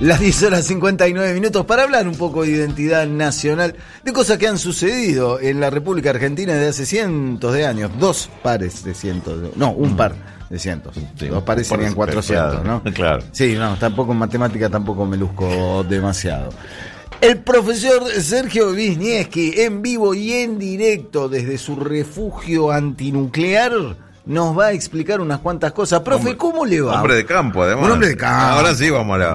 Las 10 horas 59 minutos para hablar un poco de identidad nacional, de cosas que han sucedido en la República Argentina desde hace cientos de años. Dos pares de cientos, de- no, un par de cientos. Sí, Dos pares serían de- 400, ¿no? Claro. Sí, no, tampoco en matemática tampoco me luzco demasiado. El profesor Sergio Wisniewski, en vivo y en directo desde su refugio antinuclear, nos va a explicar unas cuantas cosas. Profe, Hombre- ¿cómo le va? Hombre de campo, además. Un hombre de campo. Ahora sí vamos a la.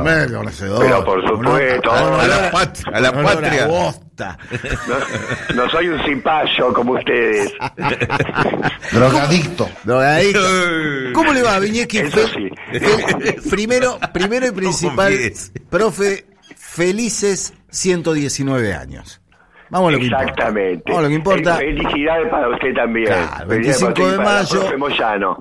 Pero por supuesto. A la pat- a la patria. No, no soy un cipayo como ustedes. Drogadicto. Drogadicto. ¿Cómo le va, Fe- sí. primero, primero y principal, profe, felices 119 años. Vamos a lo que importa. Exactamente. Vamos a lo que importa. Eh, Felicidades para usted también. Claro, Felicidades 25 para de mayo.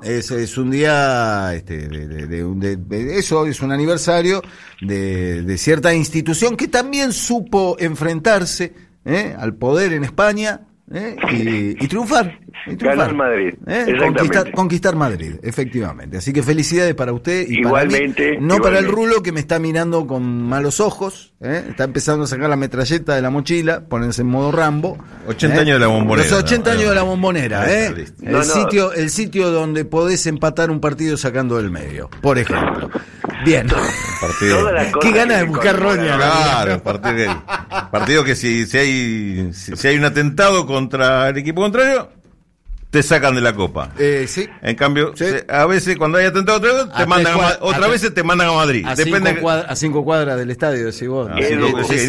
Es, es un día, este, de, de- de un- de- eso es un aniversario de, de cierta institución que también supo enfrentarse ¿eh? al poder en España ¿eh? y, y triunfar. y triunfar, Ganó en Madrid, ¿eh? Conquistar, conquistar Madrid, efectivamente. Así que felicidades para usted y Igualmente, para mí, no para el rulo que me está mirando con malos ojos, ¿eh? está empezando a sacar la metralleta de la mochila, ponerse en modo Rambo. 80 ¿eh? años de la bombonera, Los 80 ¿no? años de la bombonera, ¿eh? El. Sitio, el sitio donde podés empatar un partido sacando del medio, por ejemplo. Bien. Partido. Qué gana que de buscar roña. Claro, partido que, partido que si, si hay si, si hay un atentado contra el equipo contrario, te sacan de la copa. Eh, sí. En cambio, Sí. a veces cuando hay atentado otra vez, A te mandan a tres Ma- cuad- a otra vez te mandan a Madrid. A Depende cinco, cuadra- a cinco cuadras del estadio, decís vos. Ah, es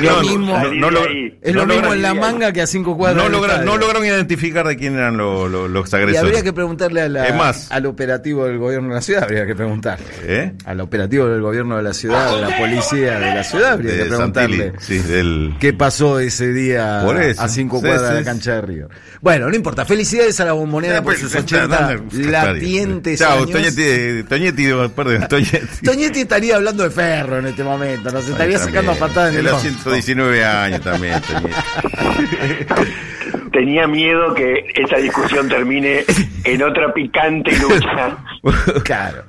lo mismo, no, no lo- es lo no mismo logra- en la manga que a cinco cuadras no, del logra- estadio. no lograron identificar de quién eran lo- lo- los Y agresores. habría que preguntarle a la- Es más. al operativo del gobierno de la ciudad, habría que preguntarle. ¿Eh? Al operativo del gobierno de la ciudad, de la policía de la ciudad, habría que preguntarle. Santilli, sí, del... ¿Qué pasó ese día a cinco cuadras de la cancha de Río? Bueno, no importa. Felicidades a la bombonera por pues, sus está 80 dando- latientes Chao, años. Toñetti, Toñetti, perdón, Toñetti. Toñetti estaría hablando de ferro en este momento, nos estaría Ahí sacando patadas en el Él a ojo. 119 años también, Toñetti. Tenía miedo que esta discusión termine en otra picante lucha. Claro.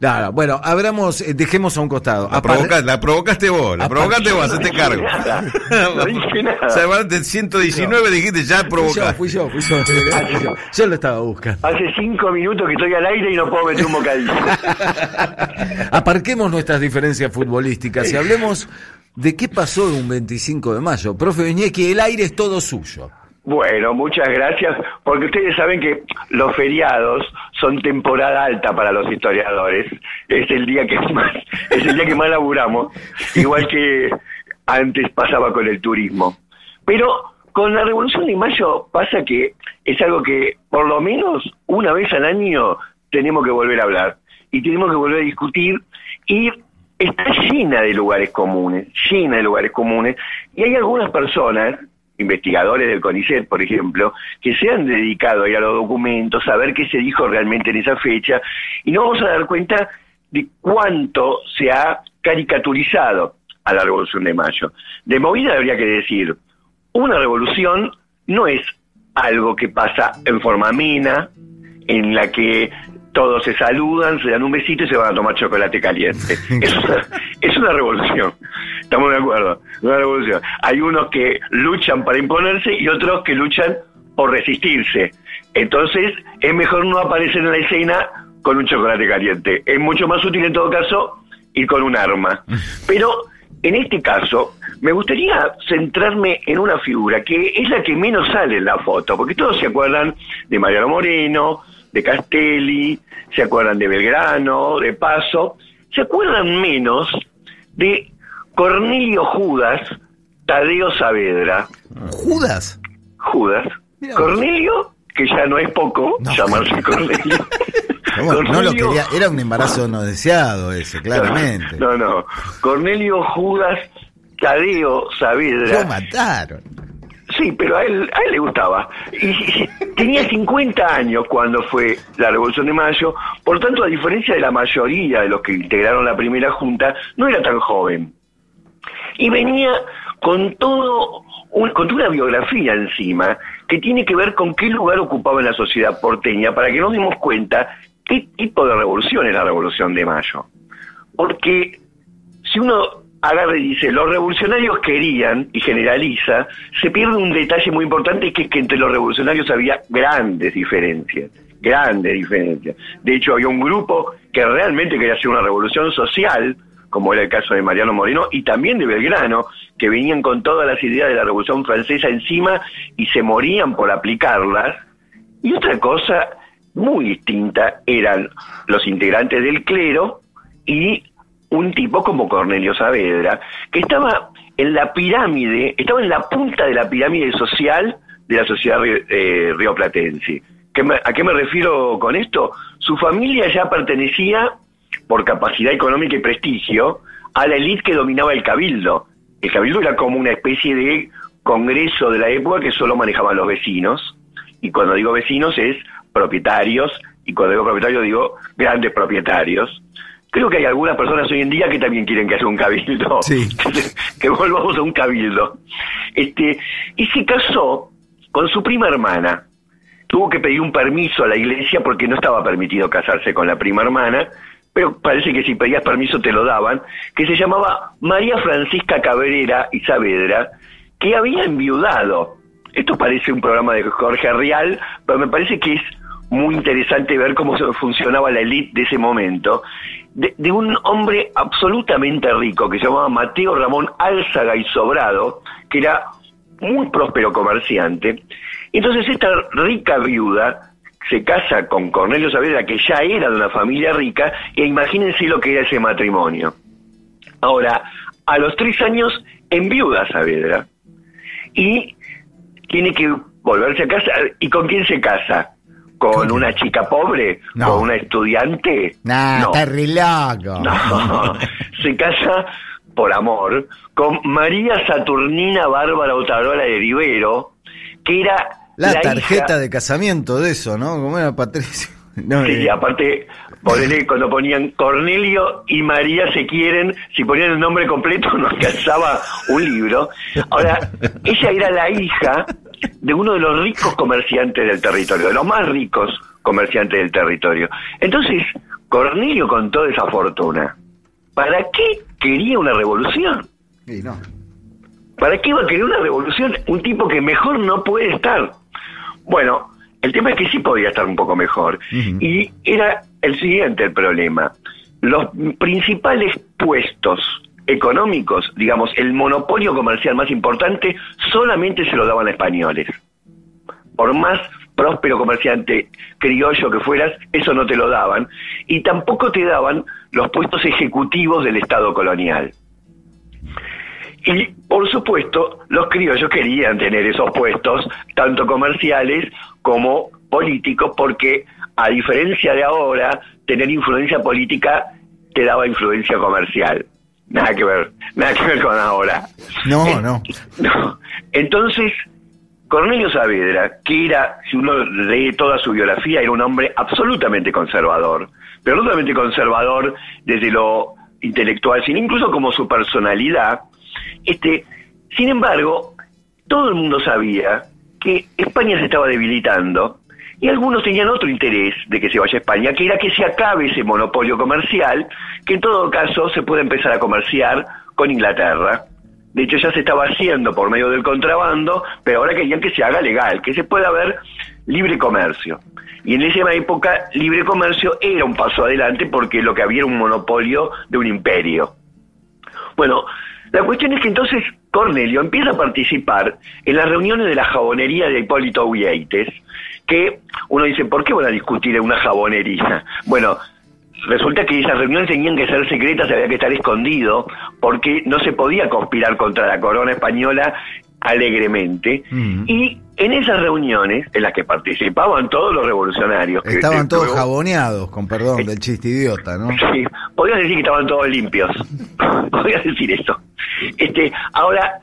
No, no, bueno, abramos, eh, dejemos a un costado. La, provoca- la provocaste vos, la provocaste vos, No hacete cargo. nada, no dije nada. O sea, vos de 119 dijiste ya Fui yo, provocaste. fui yo, fui yo, fui yo. Yo lo estaba buscando. Hace cinco minutos que estoy al aire y no puedo meter un bocadillo. Aparquemos nuestras diferencias futbolísticas y hablemos de qué pasó un 25 de mayo. Profe Viñeski, el aire es todo suyo. Bueno, muchas gracias, porque ustedes saben que los feriados son temporada alta para los historiadores. Es el día que más, es el día que más laburamos, igual que antes pasaba con el turismo. Pero con la Revolución de Mayo pasa que es algo que por lo menos una vez al año tenemos que volver a hablar y tenemos que volver a discutir y está llena de lugares comunes, llena de lugares comunes y hay algunas personas investigadores del CONICET, por ejemplo, que se han dedicado a ir a los documentos, a ver qué se dijo realmente en esa fecha, y nos vamos a dar cuenta de cuánto se ha caricaturizado a la Revolución de Mayo. De movida habría que decir, una revolución no es algo que pasa en forma amena, en la que todos se saludan, se dan un besito y se van a tomar chocolate caliente. Es una, es una revolución. Estamos de acuerdo. Una revolución. Hay unos que luchan para imponerse y otros que luchan por resistirse. Entonces, es mejor no aparecer en la escena con un chocolate caliente. Es mucho más útil en todo caso ir con un arma. Pero en este caso, me gustaría centrarme en una figura que es la que menos sale en la foto, porque todos se acuerdan de Mariano Moreno, de Castelli, se acuerdan de Belgrano, de Paso, se acuerdan menos de Cornelio Judas, Tadeo Saavedra, ¿Judas? Judas. Cornelio, que ya no es poco No. llamarse Cornelio. Lo quería, era un embarazo no deseado ese, claramente. No, no. Cornelio Judas Tadeo Lo Saavedra. mataron. Sí, pero a él, a él le gustaba. Y- tenía 50 años cuando fue la Revolución de Mayo, por tanto, a diferencia de la mayoría de los que integraron la primera junta, no era tan joven. Y venía con todo con toda una biografía encima que tiene que ver con qué lugar ocupaba en la sociedad porteña para que nos demos cuenta qué tipo de revolución es la Revolución de Mayo. Porque si uno agarra y dice, los revolucionarios querían, y generaliza, se pierde un detalle muy importante que es que entre los revolucionarios había grandes diferencias, grandes diferencias. De hecho, había un grupo que realmente quería hacer una revolución social, como era el caso de Mariano Moreno, y también de Belgrano, que venían con todas las ideas de la Revolución Francesa encima y se morían por aplicarlas. Y otra cosa muy distinta eran los integrantes del clero y un tipo como Cornelio Saavedra, que estaba en la pirámide, estaba en la punta de la pirámide social de la sociedad eh, rioplatense. ¿A qué me refiero con esto? Su familia ya pertenecía, por capacidad económica y prestigio, a la élite que dominaba el cabildo. El cabildo era como una especie de congreso de la época que solo manejaban los vecinos. Y cuando digo vecinos es propietarios, y cuando digo propietarios digo grandes propietarios. Creo que hay algunas personas hoy en día que también quieren que haya un cabildo. Sí. que volvamos a un cabildo. Este, y se casó con su prima hermana. Tuvo que pedir un permiso a la iglesia porque no estaba permitido casarse con la prima hermana, pero parece que si pedías permiso te lo daban, que se llamaba María Francisca Cabrera y Saavedra, que había enviudado. Esto parece un programa de Jorge Real, pero me parece que es muy interesante ver cómo funcionaba la élite de ese momento, de, un hombre absolutamente rico que se llamaba Mateo Ramón Álzaga y Sobrado, que era muy próspero comerciante. Entonces esta rica viuda se casa con Cornelio Saavedra, que ya era de una familia rica, e imagínense lo que era ese matrimonio. Ahora, a los tres años enviuda Saavedra y tiene que volverse a casa. ¿Y con quién se casa? con una chica pobre, con una estudiante. no. está re No, se casa por amor con María Saturnina Bárbara Otarola de Rivero, que era la, tarjeta de casamiento de eso, ¿no? Como era Patricio. No, sí, eh. aparte, cuando ponían Cornelio y María se quieren, si ponían el nombre completo no alcanzaba un libro. Ahora, ella era la hija de uno de los ricos comerciantes del territorio, de los más ricos comerciantes del territorio. Entonces, Cornelio con toda esa fortuna, ¿para qué quería una revolución? no. ¿Para qué iba a querer una revolución un tipo que mejor no puede estar? Bueno, el tema es que sí podía estar un poco mejor. Y era el siguiente el problema. Los principales puestos económicos, digamos, el monopolio comercial más importante, solamente se lo daban a españoles. Por más próspero comerciante criollo que fueras, eso no te lo daban. Y tampoco te daban los puestos ejecutivos del Estado colonial. Y, por supuesto, los criollos querían tener esos puestos, tanto comerciales como políticos, porque, a diferencia de ahora, tener influencia política te daba influencia comercial. Nada que ver, nada que ver con ahora. No, eh, no. No. Entonces, Cornelio Saavedra, que era, si uno lee toda su biografía, era un hombre absolutamente conservador, pero no solamente conservador desde lo intelectual, sino incluso como su personalidad. Este, sin embargo, todo el mundo sabía que España se estaba debilitando y algunos tenían otro interés de que se vaya a España, que era que se acabe ese monopolio comercial, que en todo caso se puede empezar a comerciar con Inglaterra. De hecho, ya se estaba haciendo por medio del contrabando, pero ahora querían que se haga legal, que se pueda haber libre comercio. Y en esa época, libre comercio era un paso adelante porque lo que había era un monopolio de un imperio. Bueno, la cuestión es que entonces Cornelio empieza a participar en las reuniones de la jabonería de Hipólito Uyeites, que uno dice, ¿por qué van a discutir en una jabonería? Bueno, resulta que esas reuniones tenían que ser secretas, había que estar escondido, porque no se podía conspirar contra la corona española alegremente. Mm. Y en esas reuniones, en las que participaban todos los revolucionarios... que- Estaban todos luego- jaboneados, con perdón del chiste idiota, ¿no? Sí, podías decir que estaban todos limpios. podías decir eso. Este, ahora,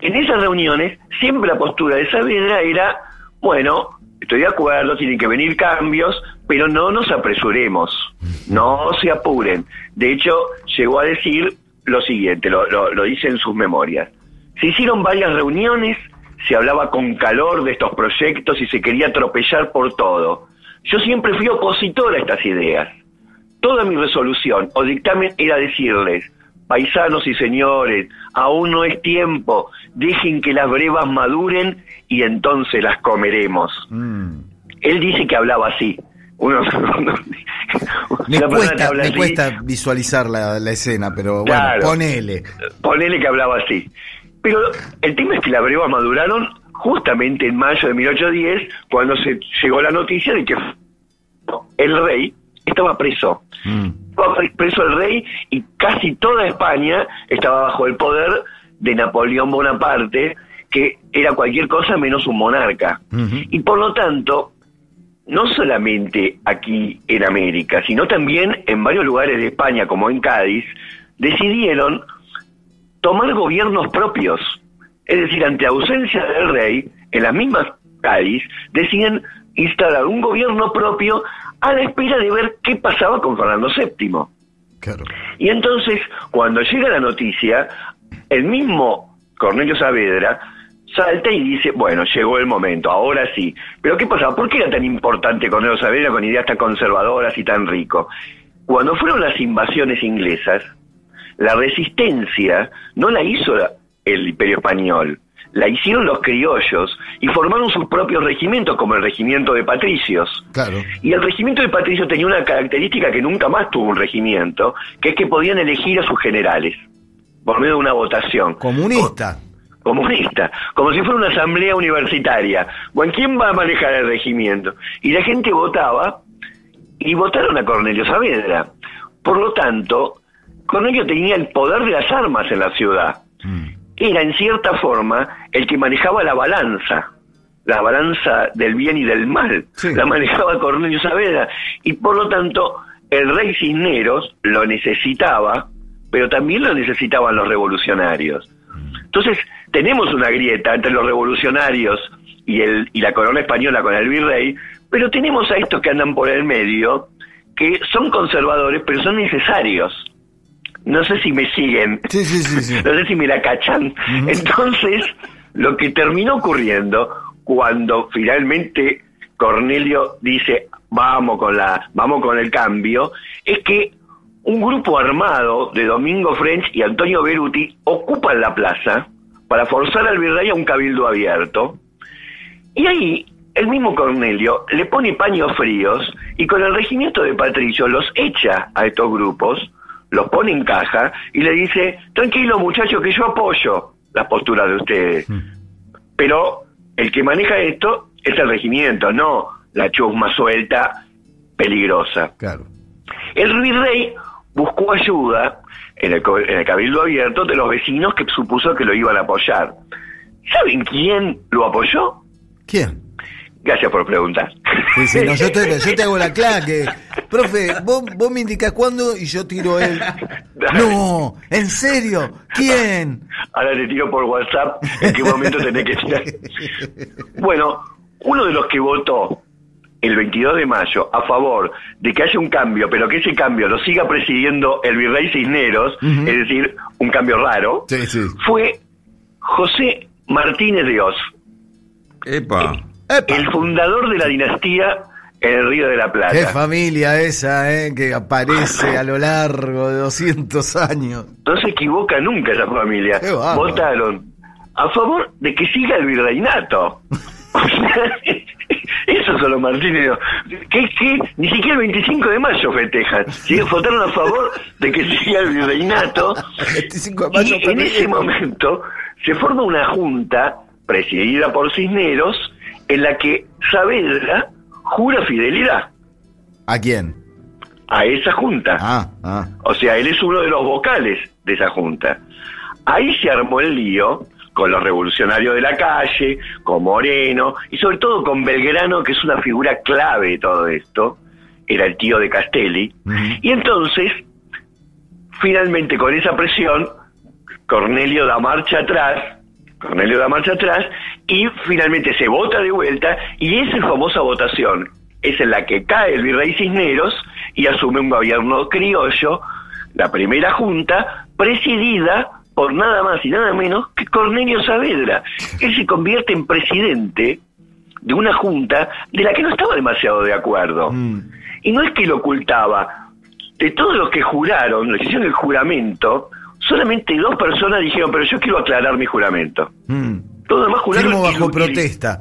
en esas reuniones, siempre la postura de Saavedra era, bueno, estoy de acuerdo, tienen que venir cambios, pero no nos apresuremos, no se apuren. De hecho, llegó a decir lo siguiente, lo, lo, lo dice en sus memorias. Se hicieron varias reuniones, se hablaba con calor de estos proyectos y se quería atropellar por todo. Yo siempre fui opositor a estas ideas. Toda mi resolución o dictamen era decirles, paisanos y señores, aún no es tiempo, dejen que las brevas maduren y entonces las comeremos. Mm. Él dice que hablaba así. Uno, Me, cuesta, habla me así, cuesta visualizar la, la escena, pero Claro. bueno, ponele. Ponele que hablaba así. Pero el tema es que las brevas maduraron justamente en mayo de 1810, cuando se llegó la noticia de que el rey estaba preso. Mm. Estaba pre- preso el rey y casi toda España estaba bajo el poder de Napoleón Bonaparte, que era cualquier cosa menos un monarca. Y por lo tanto, no solamente aquí en América, sino también en varios lugares de España, como en Cádiz, decidieron tomar gobiernos propios. Es decir, ante ausencia del rey, en las mismas Cádiz, deciden instalar un gobierno propio a la espera de ver qué pasaba con Fernando VII. Claro. Y entonces, cuando llega la noticia, el mismo Cornelio Saavedra salta y dice, bueno, llegó el momento, ahora sí. Pero ¿qué pasaba? ¿Por qué era tan importante Cornelio Saavedra con ideas tan conservadoras y tan rico? Cuando fueron las invasiones inglesas, la resistencia no la hizo el imperio español, la hicieron los criollos y formaron sus propios regimientos, como el regimiento de patricios. Claro. Y el regimiento de patricios tenía una característica que nunca más tuvo un regimiento, que es que podían elegir a sus generales por medio de una votación. Comunista. Comunista, como si fuera una asamblea universitaria. Bueno, ¿quién va a manejar el regimiento? Y la gente votaba y votaron a Cornelio Saavedra. Por lo tanto, Cornelio tenía el poder de las armas en la ciudad. Mm. Era en cierta forma el que manejaba la balanza, la balanza del bien y del mal. Sí. La manejaba Cornelio Saavedra. Y por lo tanto, el rey Cisneros lo necesitaba, pero también lo necesitaban los revolucionarios. Entonces, tenemos una grieta entre los revolucionarios y, el, y la corona española con el virrey, pero tenemos a estos que andan por el medio, que son conservadores, pero son necesarios. No sé si me siguen. Sí, sí, sí. No sé si me la cachan. Entonces, lo que terminó ocurriendo cuando finalmente Cornelio dice vamos con la, vamos con el cambio, es que un grupo armado de Domingo French y Antonio Beruti ocupan la plaza para forzar al virrey a un cabildo abierto. Y ahí el mismo Cornelio le pone paños fríos y con el regimiento de Patricio los echa a estos grupos, los pone en caja y le dice, tranquilo muchachos que yo apoyo las posturas de ustedes. Pero el que maneja esto es el regimiento, no la chusma suelta peligrosa. Claro. El virrey buscó ayuda en el, en el cabildo abierto de los vecinos que supuso que lo iban a apoyar. ¿Saben quién lo apoyó? ¿Quién? Gracias por preguntar. Sí, sí, no, yo, te, yo te hago la claque. Profe, vos, vos me indicás cuándo y yo tiro el. No, ¿en serio? ¿Quién? Ahora te tiro por WhatsApp en qué momento tenés que tirar. Bueno, uno de los que votó el 22 de mayo a favor de que haya un cambio, pero que ese cambio lo siga presidiendo el virrey Cisneros, es decir, un cambio raro, Sí, sí. fue José Martínez de Oz, Epa. Epa. el fundador de la dinastía en el Río de la Plata. Qué familia esa, ¿eh? Que aparece a lo largo de 200 años. No se equivoca nunca esa familia. Votaron a favor de que siga el virreinato. O sea, Esos son los Martínez. ¿Qué, qué? Ni siquiera el 25 de mayo festejan. Sí, Votaron a favor de que siga el virreinato. 25 de mayo Y en ese momento se forma una junta presidida por Cisneros en la que Saavedra jura fidelidad ¿A quién? a esa junta. Ah, ah. O sea, él es uno de los vocales de esa junta. Ahí se armó el lío con los revolucionarios de la calle, con Moreno y sobre todo con Belgrano, que es una figura clave de todo esto. Era el tío de Castelli. Y entonces, finalmente con esa presión, Cornelio da marcha atrás, Cornelio da marcha atrás y finalmente se vota de vuelta y esa famosa votación es en la que cae el virrey Cisneros y asume un gobierno criollo, la primera junta, presidida por nada más y nada menos que Cornelio Saavedra. Él se convierte en presidente de una junta de la que no estaba demasiado de acuerdo. Mm. Y no es que lo ocultaba. De todos los que juraron, le hicieron el juramento, solamente dos personas dijeron, pero yo quiero aclarar mi juramento. Mm. Todo demás juraron Firmo bajo protesta.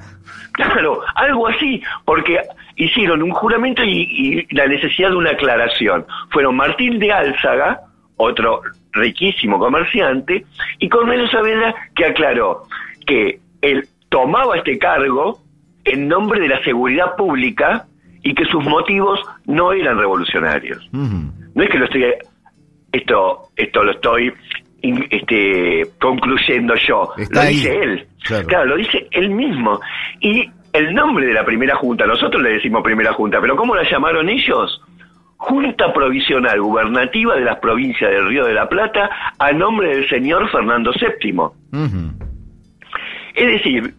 Claro, algo así, porque hicieron un juramento y, y la necesidad de una aclaración. Fueron Martín de Álzaga, otro riquísimo comerciante, y Cornelio Saavedra que aclaró que él tomaba este cargo en nombre de la seguridad pública y que sus motivos no eran revolucionarios. Ujú. No es que lo estoy esto esto lo estoy este concluyendo yo, Está lo ahí. dice él. Claro. lo dice él mismo. Y el nombre de la primera junta, nosotros le decimos primera junta, pero ¿cómo la llamaron ellos? Junta Provisional Gubernativa de las provincias del Río de la Plata a nombre del señor Fernando VII. Es decir,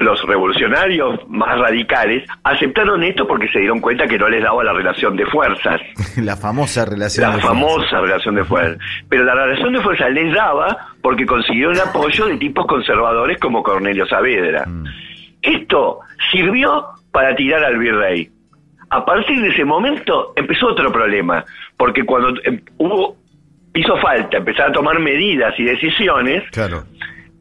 los revolucionarios más radicales aceptaron esto porque se dieron cuenta que no les daba la relación de fuerzas. La famosa relación. La de famosa relación de fuerza. Pero la relación de fuerza les daba porque consiguieron el apoyo de tipos conservadores como Cornelio Saavedra. Mm. Esto sirvió para tirar al virrey. A partir de ese momento empezó otro problema, porque cuando em, hubo hizo falta empezar a tomar medidas y decisiones, Claro.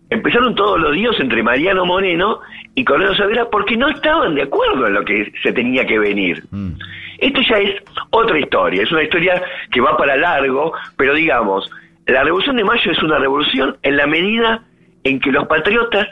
Empezaron todos los días entre Mariano Moreno y Cornelio Saavedra porque no estaban de acuerdo en lo que se tenía que venir. Mm. Esto ya es otra historia, es una historia que va para largo, pero digamos, la Revolución de Mayo es una revolución en la medida en que los patriotas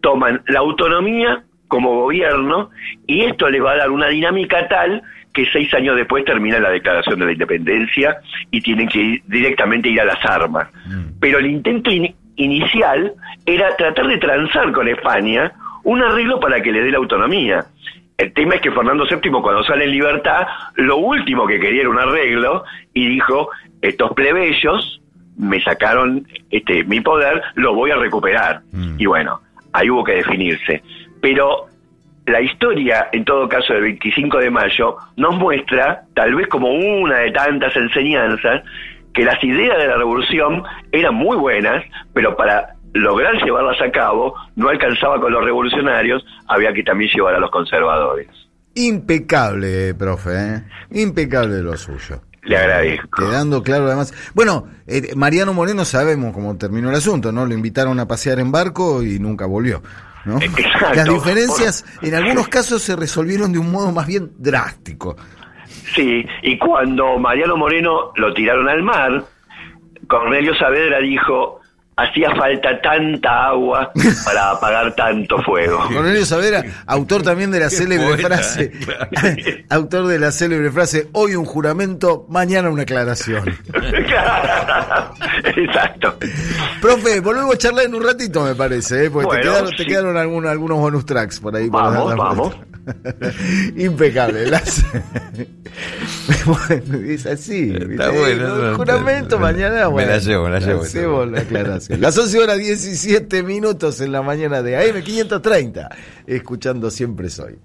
toman la autonomía como gobierno y esto les va a dar una dinámica tal que seis años después termina la declaración de la independencia y tienen que ir, directamente ir a las armas. Mm. Pero el intento in- inicial era tratar de transar con España un arreglo para que le dé la autonomía. El tema es que Fernando VII cuando sale en libertad, lo último que quería era un arreglo y dijo, estos plebeyos me sacaron este mi poder, lo voy a recuperar. Mm. Y bueno, ahí hubo que definirse. Pero la historia, en todo caso, del 25 de mayo, nos muestra, tal vez como una de tantas enseñanzas, que las ideas de la revolución eran muy buenas, pero para lograr llevarlas a cabo no alcanzaba con los revolucionarios, había que también llevar a los conservadores. Impecable, profe, ¿eh? Impecable lo suyo. Le agradezco. Quedando claro además. Bueno, eh, Mariano Moreno sabemos cómo terminó el asunto, ¿no? Lo invitaron a pasear en barco y nunca volvió, ¿no? Exacto. Las diferencias en algunos casos se resolvieron de un modo más bien drástico. Sí, y cuando Mariano Moreno lo tiraron al mar, Cornelio Saavedra dijo, hacía falta tanta agua para apagar tanto fuego. Cornelio Saavedra, autor también de la célebre frase, autor de la célebre frase, hoy un juramento, mañana una aclaración. Exacto. Profe, volvemos a charlar en un ratito, me parece, ¿eh? porque te quedaron, te quedaron algunos, algunos bonus tracks por ahí. Vamos, vamos. Impecable. las- Bueno, es así. Está ¿viste? bueno, El no, juramento me- mañana. me bueno, la llevo, la llevo. Hacemos la aclaración. Las 11 horas 17 minutos en la mañana de AM 530. Escuchando siempre soy.